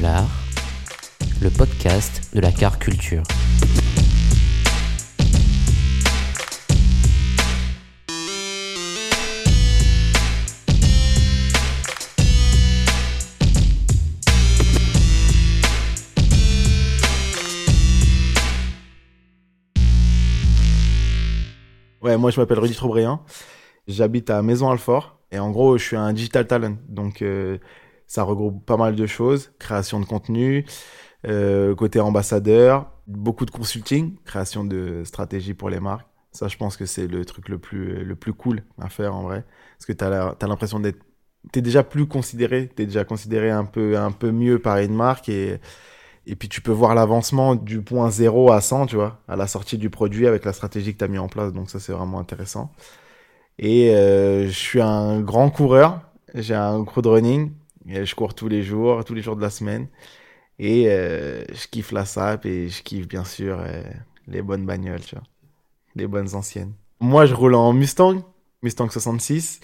Le podcast de la car culture. Ouais, moi je m'appelle Rudy Trobriand. J'habite à Maison Alfort et en gros je suis un digital talent. Donc euh, ça regroupe pas mal de choses, création de contenu, euh, côté ambassadeur, beaucoup de consulting, création de stratégies pour les marques. Ça je pense que c'est le truc le plus le plus cool à faire en vrai parce que tu as l'impression d'être t'es déjà plus considéré, t'es déjà considéré un peu un peu mieux par une marque et et puis tu peux voir l'avancement du point 0 à 100, tu vois, à la sortie du produit avec la stratégie que tu as mis en place. Donc ça, c'est vraiment intéressant. Et euh, je suis un grand coureur. J'ai un crew de running. Je cours tous les jours, tous les jours de la semaine. Et euh, je kiffe la SAP et je kiffe bien sûr euh, les bonnes bagnoles, tu vois. Les bonnes anciennes. Moi, je roule en Mustang, Mustang 66.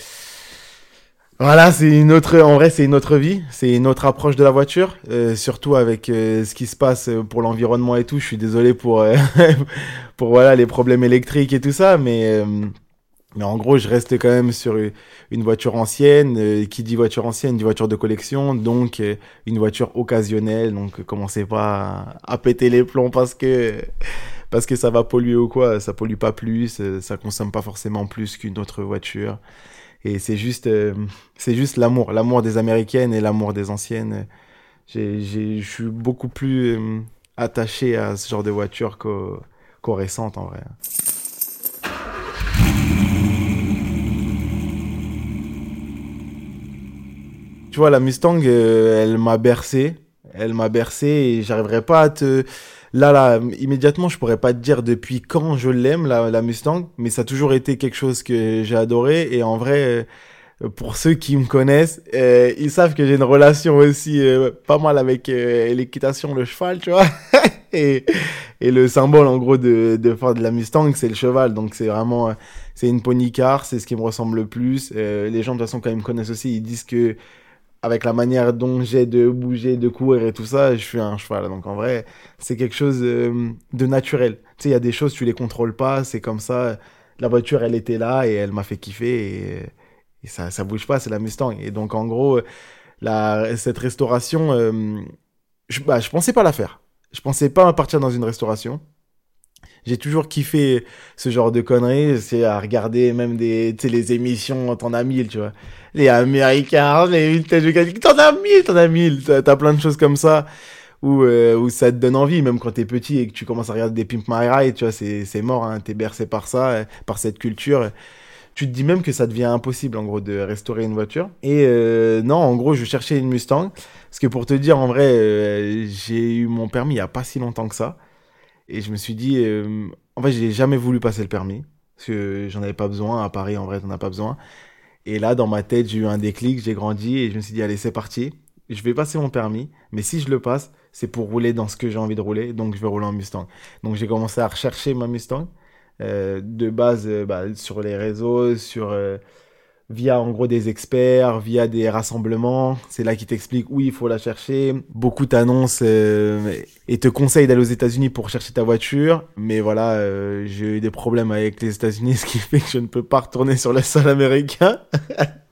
Voilà, c'est une autre, en vrai, c'est une autre vie, c'est une autre approche de la voiture, euh, surtout avec euh, ce qui se passe pour l'environnement et tout. Je suis désolé pour, euh, pour voilà les problèmes électriques et tout ça, mais euh, mais en gros, je reste quand même sur une voiture ancienne. euh, qui dit voiture ancienne, dit voiture de collection, donc euh, une voiture occasionnelle. Donc, commencez pas à, péter les plombs parce que parce que ça va polluer ou quoi. Ça pollue pas plus, euh, ça consomme pas forcément plus qu'une autre voiture. Et c'est juste, euh, c'est juste l'amour, l'amour des américaines et l'amour des anciennes. Je suis beaucoup plus euh, attaché à ce genre de voiture qu'aux récentes en vrai. Tu vois, la Mustang, euh, elle m'a bercé. Elle m'a bercé et j'arriverai pas à te. Là, là, immédiatement, je pourrais pas te dire depuis quand je l'aime, la, la Mustang, mais ça a toujours été quelque chose que j'ai adoré. Et en vrai, euh, pour ceux qui me connaissent, euh, ils savent que j'ai une relation aussi pas mal avec l'équitation, le cheval, tu vois. et, et le symbole, en gros, de, de, de la Mustang, c'est le cheval. Donc, c'est vraiment. C'est une pony car, c'est ce qui me ressemble le plus. Les gens, de toute façon, quand ils me connaissent aussi, ils disent que avec la manière dont j'ai de bouger, de courir et tout ça, je suis un cheval. Donc en vrai, c'est quelque chose euh, de naturel. Tu sais, il y a des choses, tu les contrôles pas, c'est comme ça. La voiture, elle était là et elle m'a fait kiffer et, ça, ça bouge pas, c'est la Mustang. Et donc en gros, cette restauration, euh, je, bah, je pensais pas la faire. Je pensais pas partir dans une restauration. J'ai toujours kiffé ce genre de conneries, c'est à regarder même des, tu sais, les émissions, t'en as mille, tu vois. Les Américains, les t'en as mille, t'en as mille, t'as plein de choses comme ça où, euh, où ça te donne envie, même quand t'es petit et que tu commences à regarder des Pimp My Ride, tu vois, c'est, mort, hein, t'es bercé par ça, par cette culture. Tu te dis même que ça devient impossible, en gros, de restaurer une voiture. Et euh, non, en gros, je cherchais une Mustang. Parce que pour te dire, en vrai, euh, j'ai eu mon permis il y a pas si longtemps que ça. Et je me suis dit, euh, en fait, j'ai jamais voulu passer le permis. Parce que j'en avais pas besoin. À Paris, en vrai, t'en as pas besoin. Et là, dans ma tête, j'ai eu un déclic, j'ai grandi et je me suis dit, allez, c'est parti. Je vais passer mon permis. Mais si je le passe, c'est pour rouler dans ce que j'ai envie de rouler. Donc, je vais rouler en Mustang. Donc, j'ai commencé à rechercher ma Mustang. Euh, de base, euh, bah, sur les réseaux, sur, euh, via en gros des experts, via des rassemblements. C'est là qu'ils t'expliquent où il faut la chercher. Beaucoup t'annoncent euh, et te conseillent d'aller aux États-Unis pour chercher ta voiture. Mais voilà, euh, j'ai eu des problèmes avec les États-Unis, ce qui fait que je ne peux pas retourner sur le sol américain.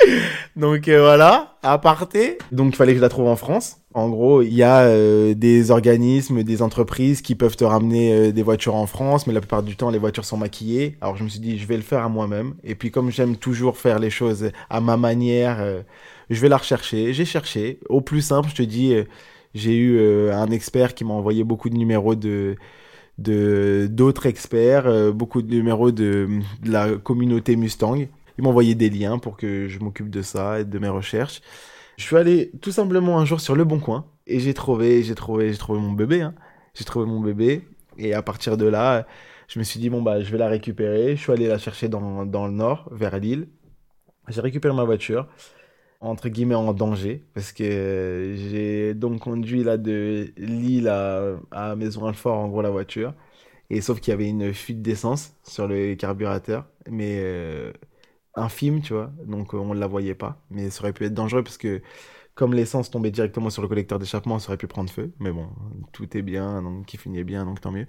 Donc euh, voilà, à parté. Donc il fallait que je la trouve en France. En gros, il y a euh, des organismes, des entreprises qui peuvent te ramener euh, des voitures en France, mais la plupart du temps, les voitures sont maquillées. Alors je me suis dit, je vais le faire à moi-même. Et puis comme j'aime toujours faire les choses à ma manière, je vais la rechercher. J'ai cherché. Au plus simple, je te dis, j'ai eu un expert qui m'a envoyé beaucoup de numéros de d'autres experts, beaucoup de numéros de la communauté Mustang il m'a envoyé des liens pour que je m'occupe de ça et de mes recherches. Je suis allé tout simplement un jour sur Le Bon Coin et j'ai trouvé, j'ai trouvé, j'ai trouvé mon bébé. Hein. J'ai trouvé mon bébé et à partir de là, je me suis dit bon bah je vais la récupérer. Je suis allé la chercher dans, dans le nord, vers Lille. J'ai récupéré ma voiture entre guillemets en danger parce que j'ai donc conduit là de Lille à, à Maison Alfort en gros la voiture et sauf qu'il y avait une fuite d'essence sur le carburateur mais euh, infime, tu vois, donc euh, on ne la voyait pas. Mais ça aurait pu être dangereux parce que comme l'essence tombait directement sur le collecteur d'échappement, ça aurait pu prendre feu. Mais bon, tout est bien, donc qui finit bien, donc tant mieux.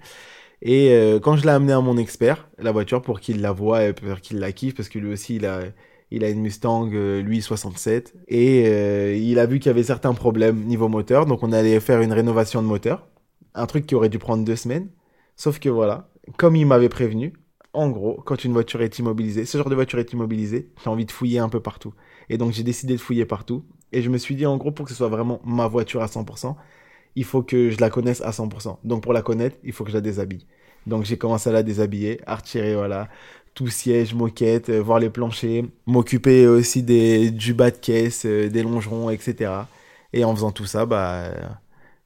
Et euh, quand je l'ai amené à mon expert, la voiture, pour qu'il la voie et pour qu'il la kiffe, parce que lui aussi, il a, il a une Mustang, euh, lui, 67. Et il a vu qu'il y avait certains problèmes niveau moteur, donc on allait faire une rénovation de moteur. Un truc qui aurait dû prendre deux semaines. Sauf que voilà, comme il m'avait prévenu, en gros, quand une voiture est immobilisée, ce genre de voiture est immobilisée, j'ai envie de fouiller un peu partout. Et donc j'ai décidé de fouiller partout. Et je me suis dit, en gros, pour que ce soit vraiment ma voiture à 100%, il faut que je la connaisse à 100%. Donc pour la connaître, il faut que je la déshabille. Donc j'ai commencé à la déshabiller, à retirer, voilà, tout siège, moquette, euh, voir les planchers, m'occuper aussi des, du bas de caisse, euh, des longerons, etc. Et en faisant tout ça, bah,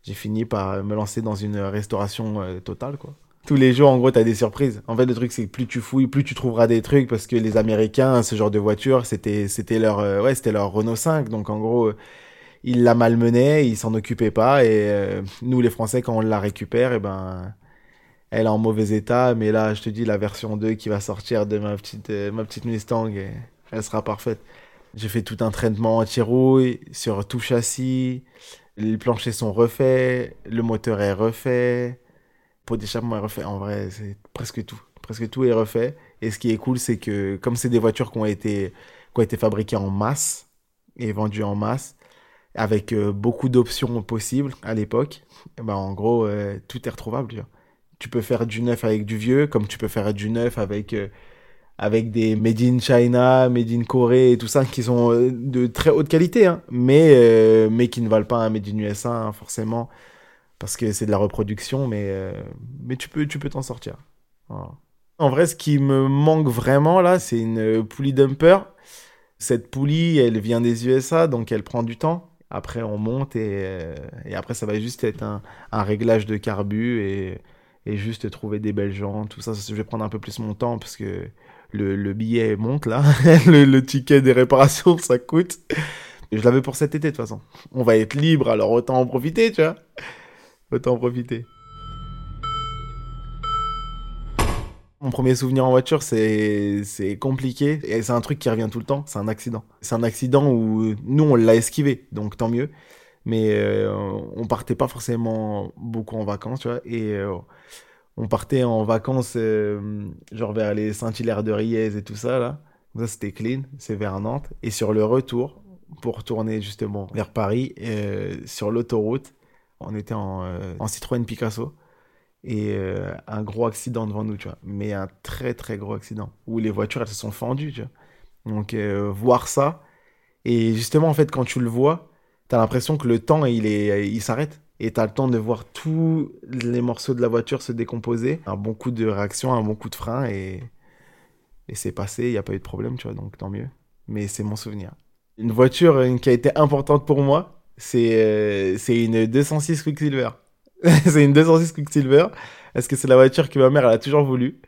j'ai fini par me lancer dans une restauration euh, totale, quoi tous les jours, en gros, t'as des surprises. En fait, le truc, c'est que plus tu fouilles, plus tu trouveras des trucs, parce que les Américains, ce genre de voiture, c'était, c'était leur, euh, ouais, c'était leur Renault 5. Donc, en gros, ils la malmenaient, ils s'en occupaient pas. Et euh, nous, les Français, quand on la récupère, et eh ben, elle est en mauvais état. Mais là, je te dis, la version 2 qui va sortir de ma petite, euh, ma petite Mustang, elle sera parfaite. J'ai fait tout un traitement anti-rouille sur tout châssis. Les planchers sont refaits, le moteur est refait pot d'échappement est refait. En vrai, c'est presque tout. Presque tout est refait. Et ce qui est cool, c'est que comme c'est des voitures qui ont été, qui ont été fabriquées en masse et vendues en masse, avec euh, beaucoup d'options possibles à l'époque, ben en gros, euh, tout est retrouvable. Tu, tu, peux faire du neuf avec du vieux, comme tu peux faire du neuf avec, euh, avec des Made in China, Made in Corée et tout ça, qui sont de très haute qualité, hein, mais, mais qui ne valent pas un Made in USA, hein, forcément parce que c'est de la reproduction, mais, euh, mais tu peux tu peux t'en sortir. En vrai, ce qui me manque vraiment là, c'est une poulie dumper. Cette poulie, elle vient des USA, donc elle prend du temps. Après, on monte et, euh, et après, ça va juste être un, un réglage de carbu et, et, juste trouver des belles jantes. Tout ça, je vais prendre un peu plus mon temps parce que le, le billet monte là. le, le, ticket des réparations, ça coûte. Je l'avais pour cet été de toute façon. On va être libre, alors autant en profiter, tu vois. Autant en profiter. Mon premier souvenir en voiture, c'est compliqué. Et c'est un truc qui revient tout le temps, c'est un accident. C'est un accident où nous, on l'a esquivé, donc tant mieux. Mais euh, on partait pas forcément beaucoup en vacances, tu vois. Et euh, on partait en vacances, euh, genre vers les Saint-Hilaire de Riez et tout ça, là. ça, c'était clean, c'est vers Nantes. Et sur le retour, pour retourner justement vers Paris, sur l'autoroute, on était euh, en, Citroën Picasso et euh, un gros accident devant nous, tu vois. Mais un très très gros accident où les voitures elles se sont fendues, tu vois. Donc euh, voir ça et justement en fait quand tu le vois, t'as l'impression que le temps il est il s'arrête et t'as le temps de voir tous les morceaux de la voiture se décomposer. Un bon coup de réaction, un bon coup de frein et et c'est passé, il n'y a pas eu de problème, tu vois. Donc tant mieux. Mais c'est mon souvenir. Une voiture qui a été importante pour moi, c'est euh, c'est une 206 Quicksilver. c'est une 206 Quicksilver parce que c'est la voiture que ma mère elle a toujours voulu.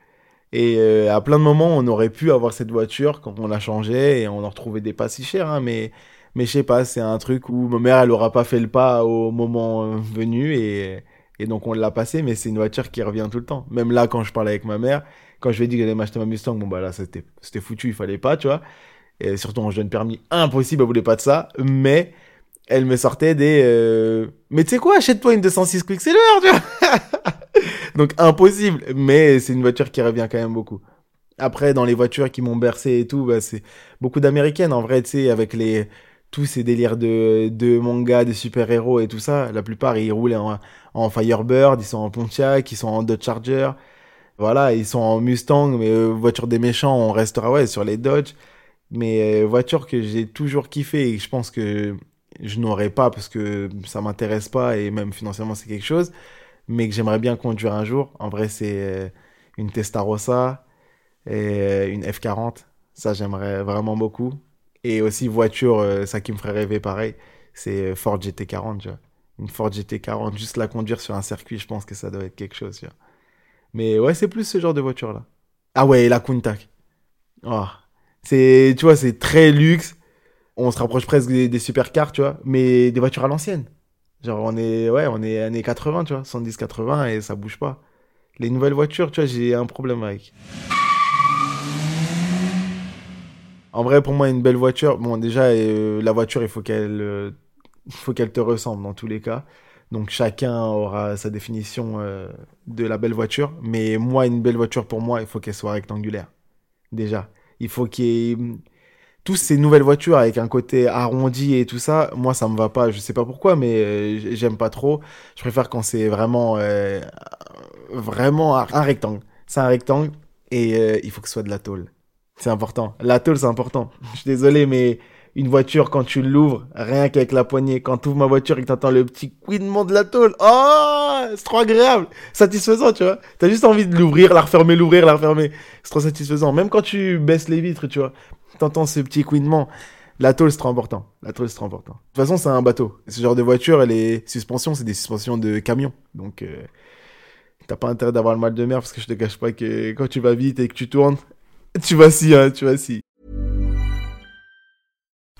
Et euh, à plein de moments, on aurait pu avoir cette voiture quand on l'a changée et on en retrouvait des pas si chers, hein, mais mais je sais pas, c'est un truc où ma mère elle aura pas fait le pas au moment euh, venu et et donc on l'a passé, mais c'est une voiture qui revient tout le temps. Même là, quand je parle avec ma mère, quand je lui ai dit que j'allais m'acheter ma Mustang, bon bah là c'était c'était foutu, il fallait pas, tu vois. Et surtout en jeune permis, impossible, elle voulait pas de ça, mais elle me sortait des euh... mais tu sais quoi achète-toi une 206 Quicksilver tu vois donc impossible mais c'est une voiture qui revient quand même beaucoup Après, dans les voitures qui m'ont bercé et tout, bah, c'est beaucoup d'américaines. En vrai, tu sais, avec les tous ces délires de, de manga, de super-héros et tout ça, la plupart, ils roulent en, en Firebird, ils sont en Pontiac, ils sont en Dodge Charger. Voilà, ils sont en Mustang, mais euh, voiture des méchants, on restera ouais, sur les Dodge. Mais euh, voiture que j'ai toujours kiffé et je pense que je n'aurais pas parce que ça m'intéresse pas et même financièrement c'est quelque chose, mais que j'aimerais bien conduire un jour. En vrai, c'est euh, une Testarossa et euh, une F40. Ça, j'aimerais vraiment beaucoup. Et aussi voiture, euh, ça qui me ferait rêver pareil, c'est Ford GT40, tu vois. Une Ford GT40, juste la conduire sur un circuit, je pense que ça doit être quelque chose. Mais ouais, c'est plus ce genre de voiture-là. Ah ouais, et la Countach. Oh. C'est, tu vois, c'est très luxe. On se rapproche presque des, supercars, tu vois, mais des voitures à l'ancienne. Genre, on est, ouais, on est années 80, tu vois, 110-80 et ça bouge pas. Les nouvelles voitures, tu vois, j'ai un problème avec. En vrai, pour moi, une belle voiture, bon, déjà, euh, la voiture, il faut qu'elle euh, faut qu'elle te ressemble dans tous les cas. Donc, chacun aura sa définition euh, de la belle voiture. Mais moi, une belle voiture, pour moi, il faut qu'elle soit rectangulaire. Déjà. Il faut qu'il y ait tous ces nouvelles voitures avec un côté arrondi et tout ça, moi ça me va pas. Je sais pas pourquoi, mais euh, j'aime pas trop. Je préfère quand c'est vraiment, euh, vraiment un rectangle. C'est un rectangle et euh, il faut que ce soit de la tôle. C'est important. La tôle c'est important. Je suis désolé, mais une voiture quand tu l'ouvres, rien qu'avec la poignée, quand tu ouvres ma voiture et que t'entends le petit couinement de la tôle, oh, c'est trop agréable, satisfaisant, tu vois. T'as juste envie de l'ouvrir, la refermer, l'ouvrir, la refermer. C'est trop satisfaisant. Même quand tu baisses les vitres, tu vois t'entends ce petit couinement. La tôle, c'est trop important. La tôle, c'est trop important. De toute façon, c'est un bateau. Ce genre de voiture, les suspensions, c'est des suspensions de camion. Donc, euh, t'as pas intérêt d'avoir le mal de mer parce que je te cache pas que quand tu vas vite et que tu tournes, tu vacilles, hein, tu vacilles.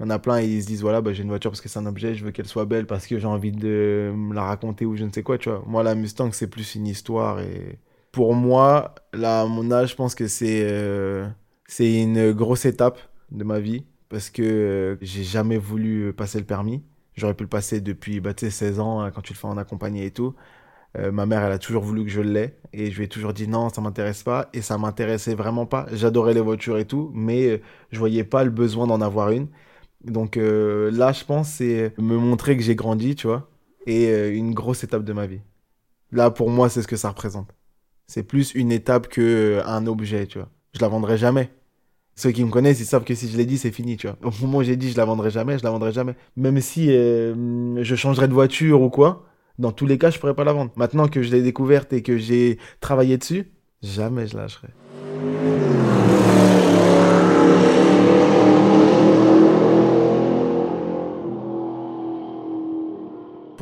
Il y en a plein, ils se disent voilà, bah, j'ai une voiture parce que c'est un objet, je veux qu'elle soit belle parce que j'ai envie de me la raconter ou je ne sais quoi, tu vois. Moi, la Mustang, c'est plus une histoire et pour moi, là, à mon âge, je pense que c'est euh, une grosse étape de ma vie parce que euh, j'ai jamais voulu passer le permis. J'aurais pu le passer depuis bah, 16 ans hein, quand tu le fais en accompagné et tout. Euh, ma mère, elle a toujours voulu que je l'ai et je lui ai toujours dit non, ça m'intéresse pas et ça m'intéressait vraiment pas. J'adorais les voitures et tout, mais euh, je voyais pas le besoin d'en avoir une. Donc euh, là, je pense, c'est me montrer que j'ai grandi, tu vois, et euh, une grosse étape de ma vie. Là, pour moi, c'est ce que ça représente. C'est plus une étape que euh, un objet, tu vois. Je la vendrai jamais. Ceux qui me connaissent, ils savent que si je l'ai dit, c'est fini, tu vois. Au moment où j'ai dit je la vendrai jamais, je la vendrai jamais. Même si je changerais de voiture ou quoi, dans tous les cas, je pourrais pas la vendre. Maintenant que je l'ai découverte et que j'ai travaillé dessus, jamais je lâcherai.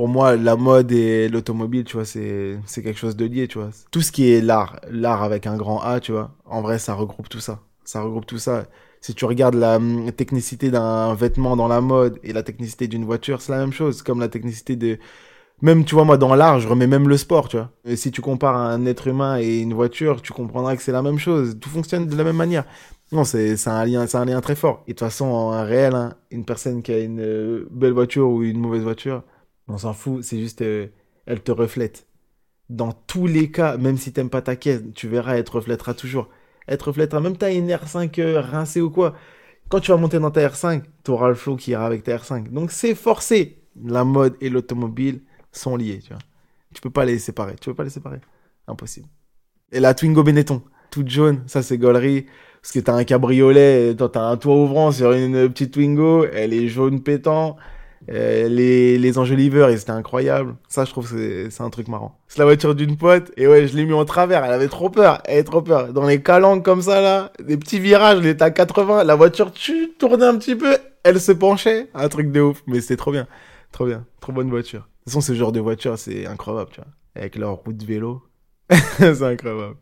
Pour moi, la mode et l'automobile, tu vois, c'est c'est quelque chose de lié, tu vois. Tout ce qui est l'art, l'art avec un grand A, tu vois, en vrai, ça regroupe tout ça. Ça regroupe tout ça. Si tu regardes la hum, technicité d'un vêtement dans la mode et la technicité d'une voiture, c'est la même chose. Comme la technicité de... Même, tu vois, moi, dans l'art, je remets même le sport, tu vois. Et si tu compares un être humain et une voiture, tu comprendras que c'est la même chose. Tout fonctionne de la même manière. Non, c'est un lien, c'est un lien très fort. Et de toute façon, en réel, hein, une personne qui a une euh, belle voiture ou une mauvaise voiture, on s'en fout, c'est juste, euh, elle te reflète. Dans tous les cas, même si t'aimes pas ta caisse, tu verras, elle te reflètera toujours. Elle te reflètera, même t'as une R5 euh, rincée ou quoi. Quand tu vas monter dans ta R5, t'auras le flow qui ira avec ta R5. Donc c'est forcé. La mode et l'automobile sont liés, tu vois. Tu peux pas les séparer. Tu peux pas les séparer. Impossible. Et la Twingo Benetton, toute jaune, ça c'est gaulerie. Parce que t'as un cabriolet, t'as un toit ouvrant sur une petite Twingo, elle est jaune pétant. Euh, les, les enjoliveurs, ils étaient incroyables. Ça, je trouve c'est un truc marrant. C'est la voiture d'une pote, et ouais, je l'ai mis en travers. Elle avait trop peur, elle avait trop peur. Dans les calanques comme ça, là, des petits virages, elle était à 80, la voiture, tu tournais un petit peu, elle se penchait. Un truc de ouf, mais c'était trop bien. Trop bien, trop bonne voiture. De toute façon, ce genre de voiture, c'est incroyable, tu vois. Avec leur route de vélo, c'est incroyable.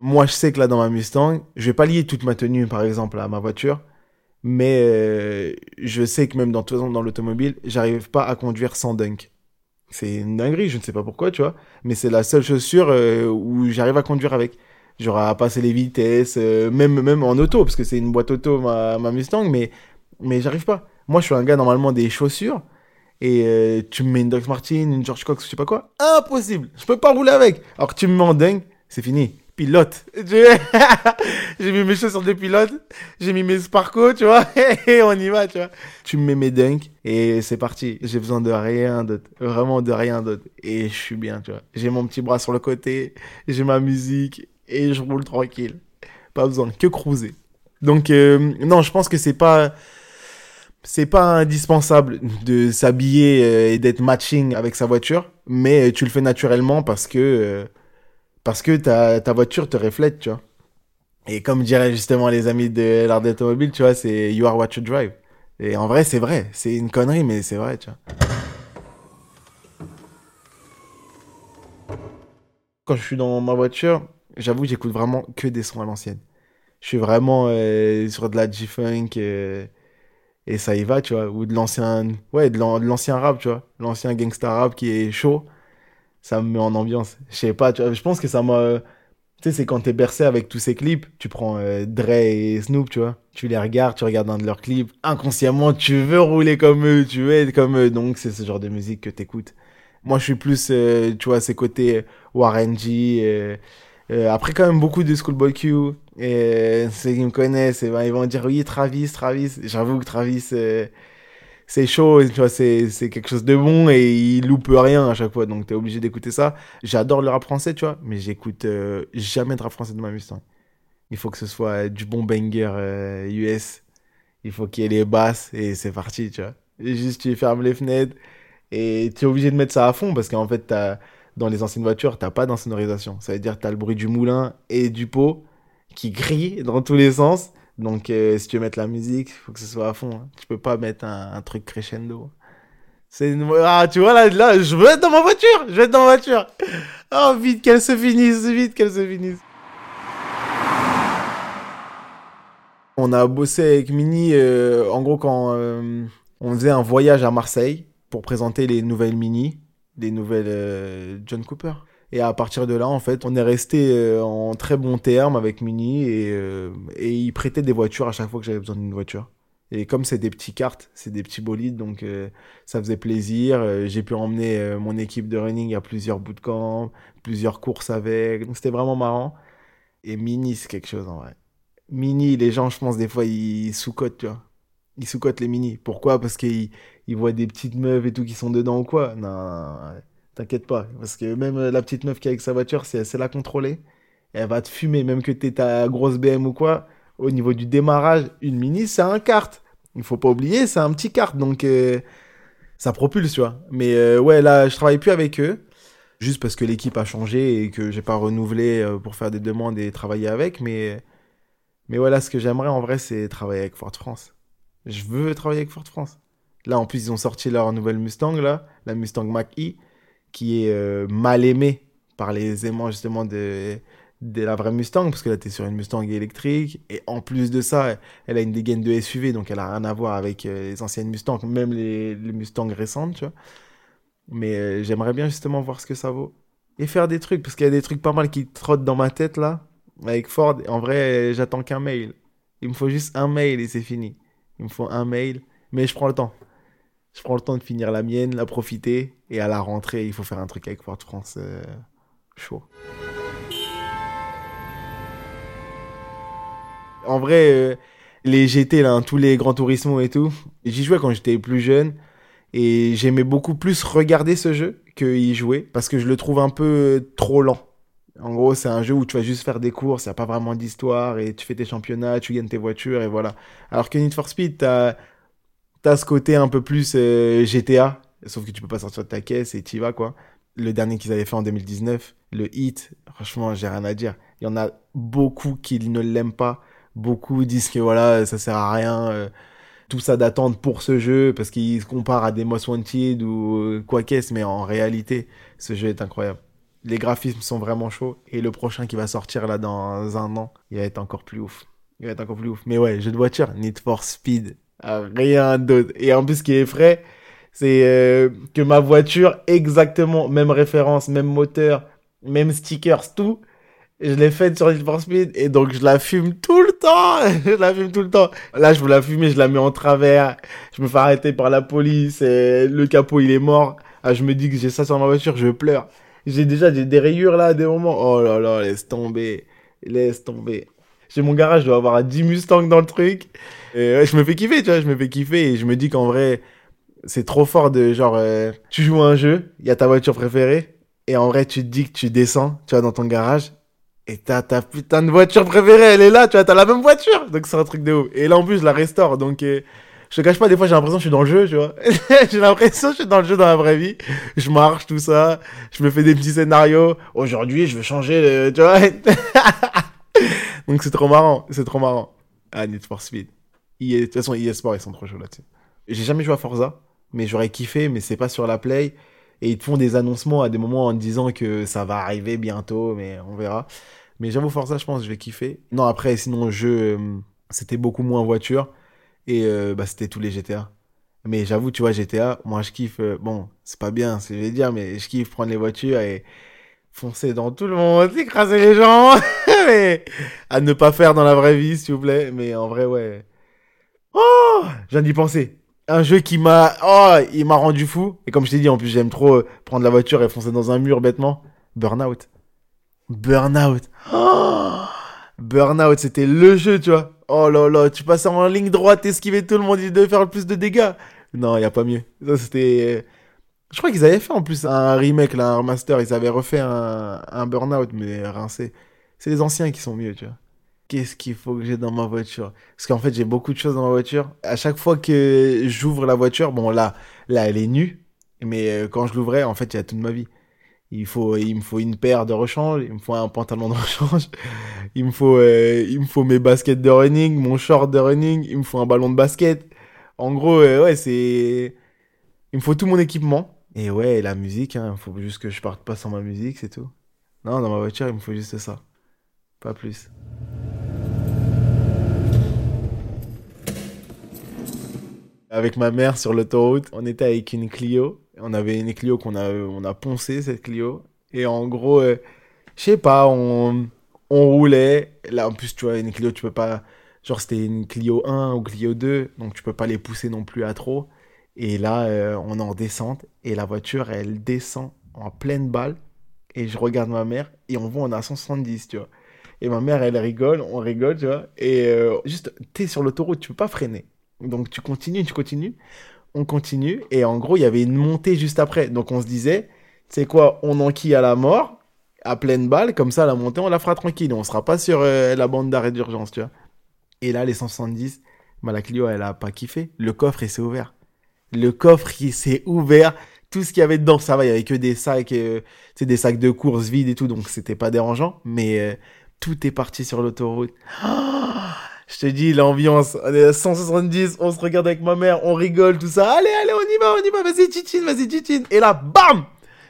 Moi, je sais que là, dans ma Mustang, je vais pas lier toute ma tenue, par exemple, à ma voiture mais euh, je sais que même dans, l'automobile, j'arrive pas à conduire sans dunk. C'est une dinguerie, je ne sais pas pourquoi, tu vois, mais c'est la seule chaussure euh, où j'arrive à conduire avec. Genre à passer les vitesses, euh, même, même en auto, parce que c'est une boîte auto, ma, ma Mustang, mais, mais j'arrive pas. Moi, je suis un gars normalement des chaussures, et tu me mets une Doc Martin, une George Cox, je sais pas quoi, impossible, je peux pas rouler avec. Alors que tu me mets en dingue, c'est fini pilote. j'ai mis mes chaussures de pilote, j'ai mis mes Sparco, tu vois, et on y va, tu vois. Tu me mets mes dunks et c'est parti. J'ai besoin de rien d'autre, vraiment de rien d'autre. Et je suis bien, tu vois. J'ai mon petit bras sur le côté, j'ai ma musique et je roule tranquille. Pas besoin que cruiser. Donc euh, non, je pense que c'est pas c'est pas indispensable de s'habiller euh, et d'être matching avec sa voiture, mais tu le fais naturellement parce que euh, parce que ta, ta voiture te reflète, tu vois. Et comme diraient justement les amis de l'art d'automobile, tu vois, c'est you are what you drive. Et en vrai, c'est vrai. C'est une connerie, mais c'est vrai, tu vois. Quand je suis dans ma voiture, j'avoue, j'écoute vraiment que des sons à l'ancienne. Je suis vraiment euh, sur de la G-Funk euh, et ça y va, tu vois. Ou de l'ancien, ouais, de l'ancien rap, tu vois. L'ancien gangsta rap qui est chaud ça me met en ambiance. Je sais pas, tu vois, je pense que ça m'a. Tu sais, c'est quand t'es bercé avec tous ces clips, tu prends euh, Dre et Snoop, tu vois, tu les regardes, tu regardes un de leurs clips, inconsciemment, tu veux rouler comme eux, tu veux être comme eux, donc c'est ce genre de musique que t'écoutes. Moi, je suis plus, euh, tu vois, ces côtés Warren G, euh, après quand même beaucoup de Schoolboy Q, et ceux qui me connaissent, ben, ils vont dire oui, Travis, Travis, j'avoue que Travis c'est chaud, tu vois, c'est, quelque chose de bon et il loupe rien à chaque fois, donc t'es obligé d'écouter ça. J'adore le rap français, tu vois, mais j'écoute euh, jamais de rap français de ma Mustang. Il faut que ce soit du bon banger US. Euh, il faut qu'il y ait les basses et c'est parti, tu vois. juste tu fermes les fenêtres et tu es obligé de mettre ça à fond parce qu'en fait, dans les anciennes voitures, t'as pas d'insonorisation. Ça veut dire que t'as le bruit du moulin et du pot qui grille dans tous les sens donc, euh, si tu veux mettre la musique, faut que ce soit à fond. Hein. Tu peux pas mettre un, truc crescendo. Ah, tu vois, là, là, je veux être dans ma voiture Je veux être dans ma voiture Oh, vite qu'elle se finisse, vite qu'elle se finisse On a bossé avec Mini, euh, en gros, quand euh, on faisait un voyage à Marseille pour présenter les nouvelles Mini, les nouvelles John Cooper. Et à partir de là, en fait, on est resté euh, en très bon terme avec Mini et, euh, et il prêtait des voitures à chaque fois que j'avais besoin d'une voiture. Et comme c'est des petits cartes, c'est des petits bolides, donc euh, ça faisait plaisir. J'ai pu emmener mon équipe de running à plusieurs bootcamps, plusieurs courses avec. Donc c'était vraiment marrant. Et Mini, c'est quelque chose en vrai. Mini, les gens, je pense, des fois, ils sous-cotent, tu vois. Ils sous-cotent les Mini. Pourquoi? Parce qu'ils ils voient des petites meufs et tout qui sont dedans ou quoi? Non, T'inquiète pas, parce que même euh, la petite meuf qui est avec sa voiture, si elle sait la contrôler, elle va te fumer, même que t'es ta grosse BM ou quoi. Au niveau du démarrage, une mini, c'est un kart. Il faut pas oublier, c'est un petit kart, donc euh, ça propulse, tu vois. Mais euh, ouais, là, je travaille plus avec eux, juste parce que l'équipe a changé et que j'ai pas renouvelé pour faire des demandes et travailler avec. Mais, mais voilà, ce que j'aimerais en vrai, c'est travailler avec Ford France. Je veux travailler avec Ford France. Là, en plus, ils ont sorti leur nouvelle Mustang, là, la Mustang Mach-E qui est euh, mal aimé par les aimants justement de, la vraie Mustang, parce que là, sur une Mustang électrique, et en plus de ça, elle a une dégaine de SUV, donc elle a rien à voir avec euh, les anciennes Mustangs, même les, les Mustangs récentes, tu vois. Mais euh, j'aimerais bien justement voir ce que ça vaut. Et faire des trucs, parce qu'il y a des trucs pas mal qui trottent dans ma tête, là, avec Ford. En vrai, j'attends qu'un mail. Il me faut juste un mail et c'est fini. Il me faut un mail, mais je prends le temps je prends le temps de finir la mienne, la profiter, et à la rentrée, il faut faire un truc avec Fort France euh, chaud. En vrai, euh, les GT, hein, tous les grands tourismos et tout, j'y jouais quand j'étais plus jeune, et j'aimais beaucoup plus regarder ce jeu que y jouer, parce que je le trouve un peu trop lent. En gros, c'est un jeu où tu vas juste faire des courses, il n'y a pas vraiment d'histoire, et tu fais tes championnats, tu gagnes tes voitures, et voilà. Alors que Need for Speed, t'as as ce côté un peu plus euh, GTA, sauf que tu peux pas sortir de ta caisse et tu y vas, quoi. Le dernier qu'ils avaient fait en 2019, le Hit, franchement, j'ai rien à dire. Il y en a beaucoup qui ne l'aiment pas. Beaucoup disent que voilà, ça sert à rien. Euh, tout ça d'attendre pour ce jeu parce qu'ils se comparent à des Most Wanted ou euh, quoi qu'est-ce, mais en réalité, ce jeu est incroyable. Les graphismes sont vraiment chauds et le prochain qui va sortir là dans un an, il va être encore plus ouf. Il va être encore plus ouf. Mais ouais, jeu de voiture, Need for Speed, rien d'autre. Et en plus, ce qui est frais, c'est euh, que ma voiture, exactement, même référence, même moteur, même stickers, tout, je l'ai faite sur Need for Speed et donc je la fume tout le temps. je la fume tout le temps. Là, je veux la fumer, je la mets en travers. Je me fais arrêter par la police et le capot, il est mort. Ah, je me dis que j'ai ça sur ma voiture, je pleure. J'ai déjà des rayures là, des moments. Oh là là, laisse tomber. Laisse tomber. J'ai mon garage, je dois avoir 10 Mustang dans le truc. Et je me fais kiffer, tu vois, je me fais kiffer et je me dis qu'en vrai, c'est trop fort de genre, euh, tu joues à un jeu, il y a ta voiture préférée, et en vrai, tu te dis que tu descends, tu vas dans ton garage, et t'as ta putain de voiture préférée, elle est là, tu vois, t'as la même voiture. Donc c'est un truc de ouf. Et là, en plus, je la restaure, donc euh, je te cache pas, des fois, j'ai l'impression que je suis dans le jeu, tu vois. j'ai l'impression que je suis dans le jeu dans la vraie vie. Je marche, tout ça, je me fais des petits scénarios. Aujourd'hui, je veux changer, tu vois. donc c'est trop marrant, c'est trop marrant. Ah, Need for Speed. de toute façon, EA ils sont trop chauds là-dessus. J'ai jamais joué à Forza, mais j'aurais kiffé, mais c'est pas sur la Play. Et ils te font des annoncements à des moments en disant que ça va arriver bientôt, mais on verra. Mais j'avoue, Forza, je pense, je vais kiffer. Non, après, sinon, le jeu, euh, c'était beaucoup moins voiture. Et euh, bah, c'était tous les GTA. Mais j'avoue, tu vois, GTA, moi, je kiffe. Euh, bon, c'est pas bien, ce que je vais dire, mais je kiffe prendre les voitures et foncer dans tout le monde, écraser les gens. mais à ne pas faire dans la vraie vie, s'il vous plaît. Mais en vrai, ouais. Oh, je viens d'y penser. Un jeu qui m'a oh il m'a rendu fou. Et comme je t'ai dit en plus j'aime trop euh, prendre la voiture et foncer dans un mur bêtement. Burnout. Burnout. Oh Burnout c'était le jeu tu vois. Oh là là tu passais en ligne droite esquiver tout le monde il devait faire le plus de dégâts. Non il y a pas mieux. Ça c'était je crois qu'ils avaient fait en plus un remake un remaster ils avaient refait un, un Burnout mais rincé c'est les anciens qui sont mieux tu vois qu'est-ce qu'il faut que j'ai dans ma voiture? Parce qu'en fait, j'ai beaucoup de choses dans ma voiture. À chaque fois que j'ouvre la voiture, bon là, là, elle est nue, mais euh, quand je l'ouvrais, en fait, il y a toute ma vie. Il faut, il me faut une paire de rechange, il me faut un pantalon de rechange, il me faut, euh, il me faut mes baskets de running, mon short de running, il me faut un ballon de basket. En gros, euh, ouais, c'est, il me faut tout mon équipement. Et ouais, la musique, hein, faut juste que je parte pas sans ma musique, c'est tout. Non, dans ma voiture, il me faut juste ça. Pas plus. avec ma mère sur l'autoroute. On était avec une Clio. On avait une Clio qu'on a, on a poncé, cette Clio. Et en gros, euh, je sais pas, on, on roulait. Là, en plus, tu vois, une Clio, tu peux pas. Genre, c'était une Clio 1 ou Clio 2, donc tu peux pas les pousser non plus à trop. Et là, euh, on est en descente et la voiture, elle descend en pleine balle. Et je regarde ma mère et on voit, on a 170, tu vois. Et ma mère, elle rigole, on rigole, tu vois. Et euh, juste, t'es sur l'autoroute, tu peux pas freiner. Donc tu continues, tu continues, on continue, et en gros, il y avait une montée juste après. Donc on se disait, c'est quoi, on enquille à la mort, à pleine balle, comme ça, la montée, on la fera tranquille, on sera pas sur euh, la bande d'arrêt d'urgence, tu vois. Et là, les 170, bah, la Clio, elle a pas kiffé. Le coffre, il s'est ouvert. Le coffre, il s'est ouvert. Tout ce qu'il y avait dedans, ça va, il y avait que des sacs, euh, c'est des sacs de course vides et tout, donc c'était pas dérangeant. Mais euh, tout est parti sur l'autoroute. Oh je te dis, l'ambiance, on est à 170, on se regarde avec ma mère, on rigole, tout ça. Allez, allez, on y va, on y va, vas-y, tchitchine, vas-y, tchitchine. Et là, bam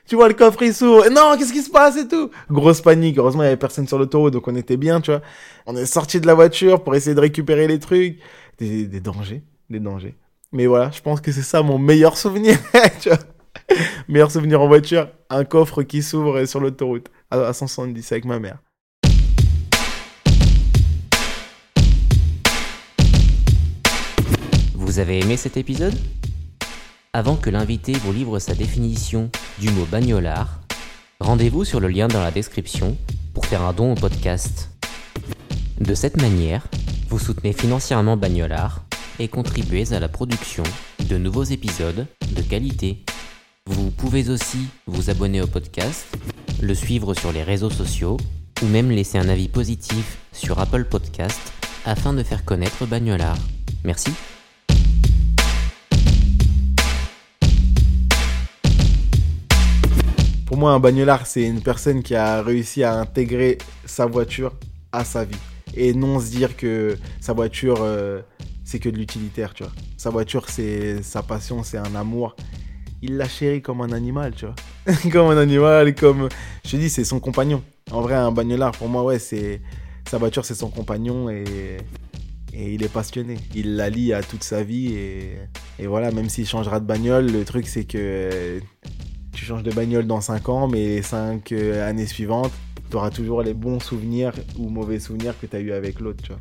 Tu vois le coffre, il s'ouvre. Non, qu'est-ce qui se passe et tout? Grosse panique. Heureusement, il y avait personne sur l'autoroute, donc on était bien, tu vois. On est sorti de la voiture pour essayer de récupérer les trucs. Des, des dangers, des dangers. Mais voilà, je pense que c'est ça mon meilleur souvenir. Meilleur souvenir en voiture, un coffre qui s'ouvre sur l'autoroute à 170 avec ma mère. Vous avez aimé cet épisode? Avant que l'invité vous livre sa définition du mot bagnolard, rendez-vous sur le lien dans la description pour faire un don au podcast. De cette manière, vous soutenez financièrement Bagnolard et contribuez à la production de nouveaux épisodes de qualité. Vous pouvez aussi vous abonner au podcast le suivre sur les réseaux sociaux ou même laisser un avis positif sur Apple Podcast afin de faire connaître Bagnolard. Merci. Pour moi, un bagnolard, c'est une personne qui a réussi à intégrer sa voiture à sa vie. Et non se dire que sa voiture, euh, c'est que de l'utilitaire, tu vois. Sa voiture, c'est sa passion, c'est un amour. Il la chérit comme un animal, tu vois. comme un animal, comme... Je te dis, c'est son compagnon. En vrai, un bagnolard, pour moi, ouais, c'est... Sa voiture, c'est son compagnon et... Et il est passionné. Il la lie à toute sa vie et, et voilà, même s'il changera de bagnole, le truc c'est que tu changes de bagnole dans 5 ans, mais les 5 euh, années suivantes, tu auras toujours les bons souvenirs ou mauvais souvenirs que tu as eu avec l'autre, tu vois.